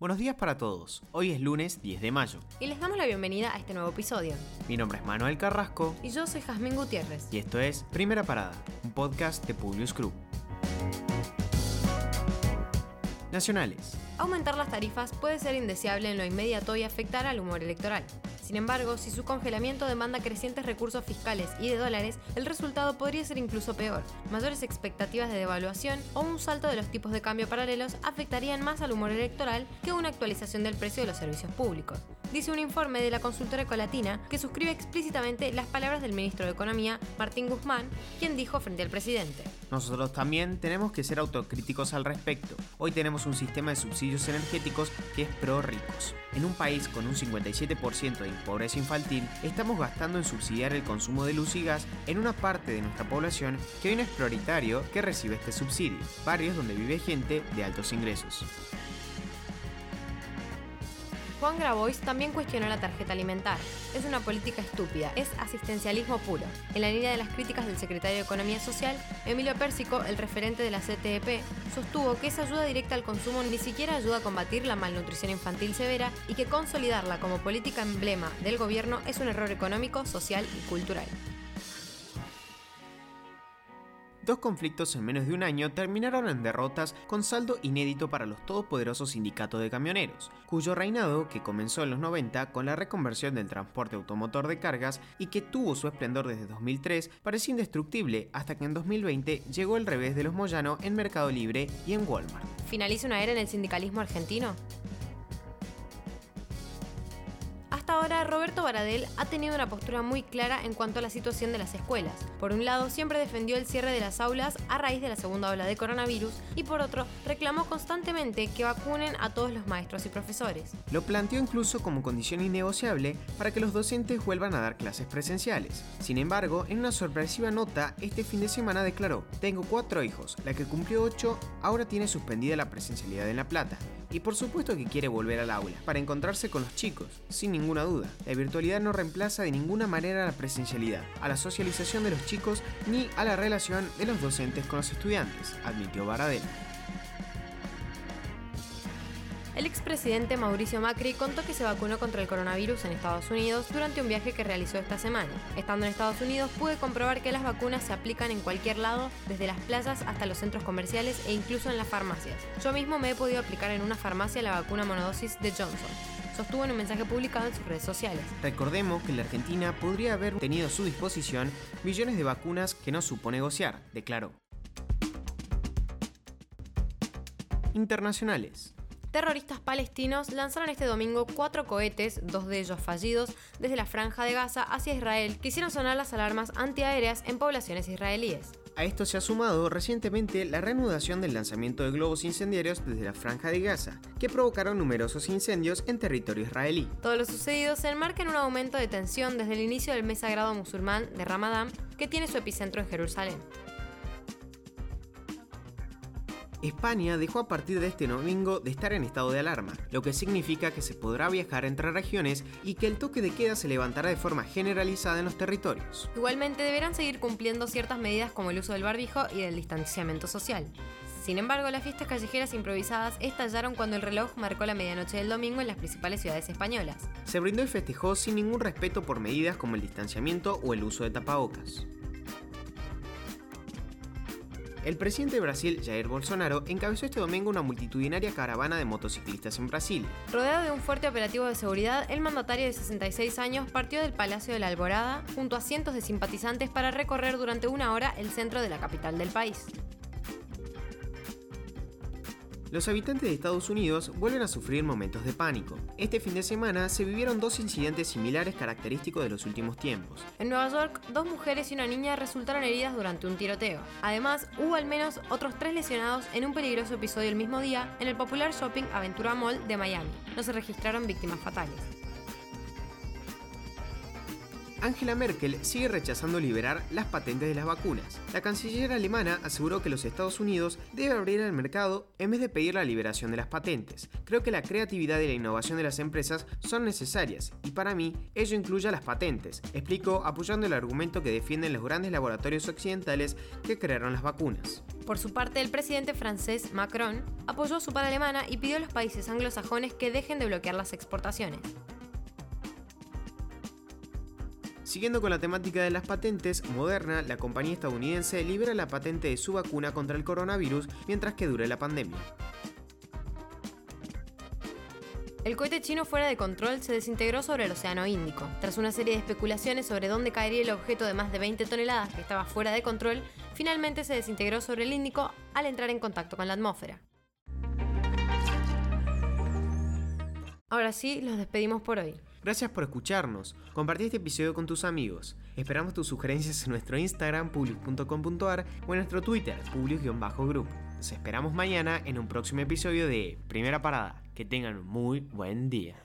Buenos días para todos. Hoy es lunes 10 de mayo. Y les damos la bienvenida a este nuevo episodio. Mi nombre es Manuel Carrasco. Y yo soy Jazmín Gutiérrez. Y esto es Primera Parada, un podcast de Publius Group. Nacionales. Aumentar las tarifas puede ser indeseable en lo inmediato y afectar al humor electoral. Sin embargo, si su congelamiento demanda crecientes recursos fiscales y de dólares, el resultado podría ser incluso peor. Mayores expectativas de devaluación o un salto de los tipos de cambio paralelos afectarían más al humor electoral que una actualización del precio de los servicios públicos. Dice un informe de la consultora Ecolatina que suscribe explícitamente las palabras del ministro de Economía, Martín Guzmán, quien dijo frente al presidente. Nosotros también tenemos que ser autocríticos al respecto. Hoy tenemos un sistema de subsidios energéticos que es pro ricos. En un país con un 57% de pobreza infantil, estamos gastando en subsidiar el consumo de luz y gas en una parte de nuestra población que hoy no es prioritario que recibe este subsidio, barrios donde vive gente de altos ingresos. Juan Grabois también cuestionó la tarjeta alimentar. Es una política estúpida, es asistencialismo puro. En la línea de las críticas del secretario de Economía Social, Emilio Pérsico, el referente de la CTEP, sostuvo que esa ayuda directa al consumo ni siquiera ayuda a combatir la malnutrición infantil severa y que consolidarla como política emblema del gobierno es un error económico, social y cultural. Dos conflictos en menos de un año terminaron en derrotas con saldo inédito para los todopoderosos sindicatos de camioneros, cuyo reinado, que comenzó en los 90 con la reconversión del transporte automotor de cargas y que tuvo su esplendor desde 2003, parecía indestructible hasta que en 2020 llegó el revés de los Moyano en Mercado Libre y en Walmart. ¿Finaliza una era en el sindicalismo argentino? Ahora, Roberto Baradel ha tenido una postura muy clara en cuanto a la situación de las escuelas. Por un lado, siempre defendió el cierre de las aulas a raíz de la segunda ola de coronavirus y por otro, reclamó constantemente que vacunen a todos los maestros y profesores. Lo planteó incluso como condición innegociable para que los docentes vuelvan a dar clases presenciales. Sin embargo, en una sorpresiva nota, este fin de semana declaró, tengo cuatro hijos, la que cumplió ocho ahora tiene suspendida la presencialidad en La Plata. Y por supuesto que quiere volver al aula, para encontrarse con los chicos, sin ninguna duda. La virtualidad no reemplaza de ninguna manera la presencialidad, a la socialización de los chicos ni a la relación de los docentes con los estudiantes, admitió Baradel. El expresidente Mauricio Macri contó que se vacunó contra el coronavirus en Estados Unidos durante un viaje que realizó esta semana. Estando en Estados Unidos pude comprobar que las vacunas se aplican en cualquier lado, desde las plazas hasta los centros comerciales e incluso en las farmacias. Yo mismo me he podido aplicar en una farmacia la vacuna monodosis de Johnson sostuvo en un mensaje publicado en sus redes sociales. Recordemos que la Argentina podría haber tenido a su disposición millones de vacunas que no supo negociar, declaró. Internacionales. Terroristas palestinos lanzaron este domingo cuatro cohetes, dos de ellos fallidos, desde la franja de Gaza hacia Israel, que hicieron sonar las alarmas antiaéreas en poblaciones israelíes. A esto se ha sumado recientemente la reanudación del lanzamiento de globos incendiarios desde la franja de Gaza, que provocaron numerosos incendios en territorio israelí. Todo lo sucedido se enmarca en un aumento de tensión desde el inicio del mes sagrado musulmán de Ramadán, que tiene su epicentro en Jerusalén. España dejó a partir de este domingo de estar en estado de alarma, lo que significa que se podrá viajar entre regiones y que el toque de queda se levantará de forma generalizada en los territorios. Igualmente deberán seguir cumpliendo ciertas medidas como el uso del barbijo y del distanciamiento social. Sin embargo, las fiestas callejeras improvisadas estallaron cuando el reloj marcó la medianoche del domingo en las principales ciudades españolas. Se brindó y festejó sin ningún respeto por medidas como el distanciamiento o el uso de tapabocas. El presidente de Brasil, Jair Bolsonaro, encabezó este domingo una multitudinaria caravana de motociclistas en Brasil. Rodeado de un fuerte operativo de seguridad, el mandatario de 66 años partió del Palacio de la Alborada junto a cientos de simpatizantes para recorrer durante una hora el centro de la capital del país. Los habitantes de Estados Unidos vuelven a sufrir momentos de pánico. Este fin de semana se vivieron dos incidentes similares característicos de los últimos tiempos. En Nueva York, dos mujeres y una niña resultaron heridas durante un tiroteo. Además, hubo al menos otros tres lesionados en un peligroso episodio el mismo día en el popular shopping Aventura Mall de Miami. No se registraron víctimas fatales. Angela Merkel sigue rechazando liberar las patentes de las vacunas. La canciller alemana aseguró que los Estados Unidos debe abrir el mercado en vez de pedir la liberación de las patentes. Creo que la creatividad y la innovación de las empresas son necesarias y para mí ello incluye las patentes, explicó apoyando el argumento que defienden los grandes laboratorios occidentales que crearon las vacunas. Por su parte, el presidente francés Macron apoyó a su par alemana y pidió a los países anglosajones que dejen de bloquear las exportaciones. Siguiendo con la temática de las patentes, Moderna, la compañía estadounidense, libera la patente de su vacuna contra el coronavirus mientras que dure la pandemia. El cohete chino fuera de control se desintegró sobre el Océano Índico. Tras una serie de especulaciones sobre dónde caería el objeto de más de 20 toneladas que estaba fuera de control, finalmente se desintegró sobre el Índico al entrar en contacto con la atmósfera. Ahora sí, los despedimos por hoy. Gracias por escucharnos. Compartí este episodio con tus amigos. Esperamos tus sugerencias en nuestro Instagram, public.com.ar o en nuestro Twitter, public-group. Nos esperamos mañana en un próximo episodio de Primera Parada. Que tengan un muy buen día.